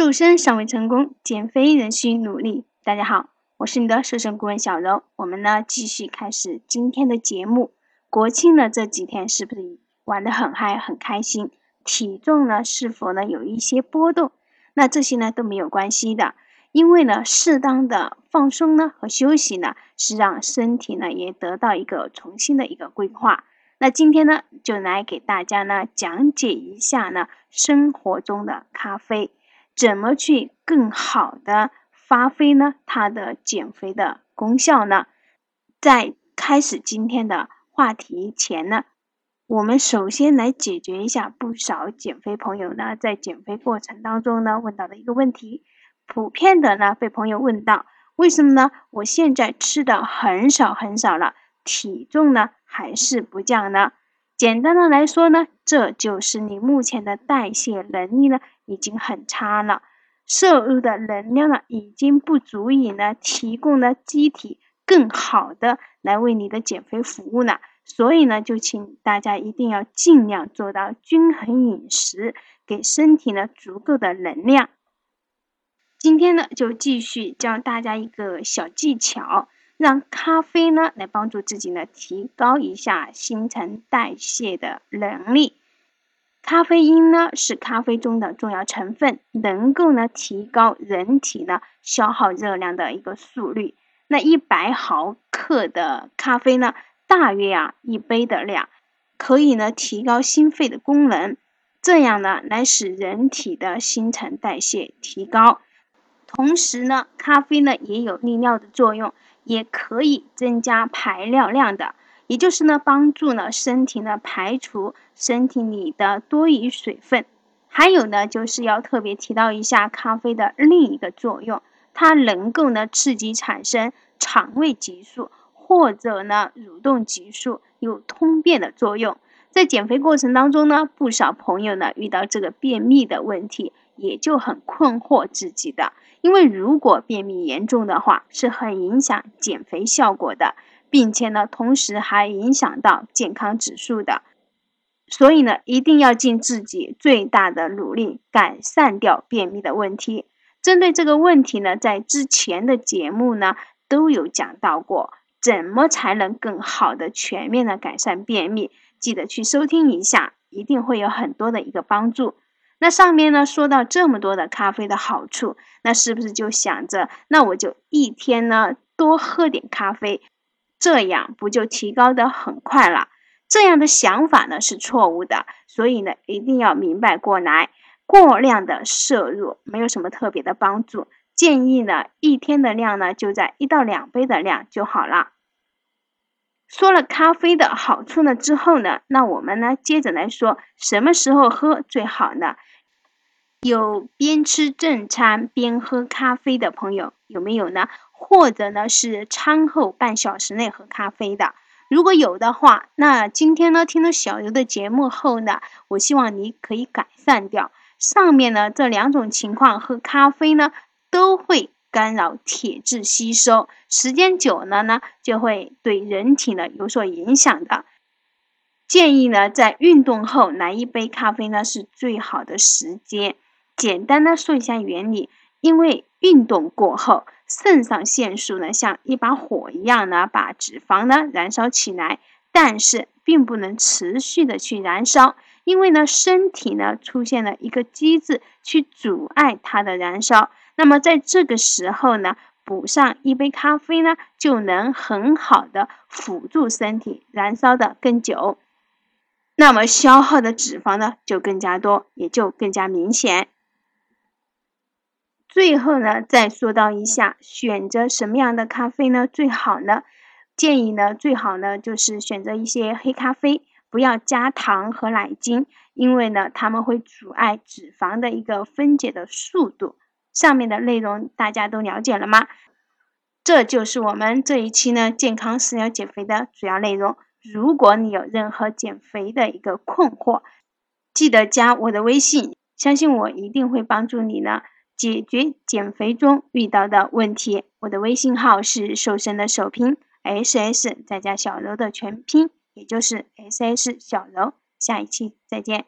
瘦身尚未成功，减肥仍需努力。大家好，我是你的瘦身顾问小柔。我们呢继续开始今天的节目。国庆呢这几天是不是玩得很嗨、很开心？体重呢是否呢有一些波动？那这些呢都没有关系的，因为呢适当的放松呢和休息呢是让身体呢也得到一个重新的一个规划。那今天呢就来给大家呢讲解一下呢生活中的咖啡。怎么去更好的发挥呢？它的减肥的功效呢？在开始今天的话题前呢，我们首先来解决一下不少减肥朋友呢在减肥过程当中呢问到的一个问题。普遍的呢被朋友问到，为什么呢？我现在吃的很少很少了，体重呢还是不降呢？简单的来说呢，这就是你目前的代谢能力呢已经很差了，摄入的能量呢已经不足以呢提供呢机体更好的来为你的减肥服务了。所以呢，就请大家一定要尽量做到均衡饮食，给身体呢足够的能量。今天呢，就继续教大家一个小技巧。让咖啡呢来帮助自己呢提高一下新陈代谢的能力。咖啡因呢是咖啡中的重要成分，能够呢提高人体呢消耗热量的一个速率。那一百毫克的咖啡呢，大约啊一杯的量，可以呢提高心肺的功能，这样呢来使人体的新陈代谢提高。同时呢，咖啡呢也有利尿的作用。也可以增加排尿量的，也就是呢，帮助呢身体呢排除身体里的多余水分。还有呢，就是要特别提到一下咖啡的另一个作用，它能够呢刺激产生肠胃激素或者呢蠕动激素，有通便的作用。在减肥过程当中呢，不少朋友呢遇到这个便秘的问题，也就很困惑自己的。因为如果便秘严重的话，是很影响减肥效果的，并且呢，同时还影响到健康指数的。所以呢，一定要尽自己最大的努力改善掉便秘的问题。针对这个问题呢，在之前的节目呢都有讲到过，怎么才能更好的全面的改善便秘？记得去收听一下，一定会有很多的一个帮助。那上面呢说到这么多的咖啡的好处，那是不是就想着，那我就一天呢多喝点咖啡，这样不就提高的很快了？这样的想法呢是错误的，所以呢一定要明白过来，过量的摄入没有什么特别的帮助，建议呢一天的量呢就在一到两杯的量就好了。说了咖啡的好处呢之后呢，那我们呢接着来说什么时候喝最好呢？有边吃正餐边喝咖啡的朋友有没有呢？或者呢是餐后半小时内喝咖啡的？如果有的话，那今天呢听了小游的节目后呢，我希望你可以改善掉上面呢这两种情况。喝咖啡呢都会干扰铁质吸收，时间久了呢就会对人体呢有所影响的。建议呢在运动后来一杯咖啡呢是最好的时间。简单的说一下原理，因为运动过后，肾上腺素呢像一把火一样呢，把脂肪呢燃烧起来，但是并不能持续的去燃烧，因为呢身体呢出现了一个机制去阻碍它的燃烧。那么在这个时候呢，补上一杯咖啡呢，就能很好的辅助身体燃烧的更久，那么消耗的脂肪呢就更加多，也就更加明显。最后呢，再说到一下，选择什么样的咖啡呢最好呢？建议呢，最好呢就是选择一些黑咖啡，不要加糖和奶精，因为呢，它们会阻碍脂肪的一个分解的速度。上面的内容大家都了解了吗？这就是我们这一期呢健康食疗减肥的主要内容。如果你有任何减肥的一个困惑，记得加我的微信，相信我一定会帮助你呢。解决减肥中遇到的问题，我的微信号是瘦身的首拼 S S 再加小柔的全拼，也就是 S S 小柔。下一期再见。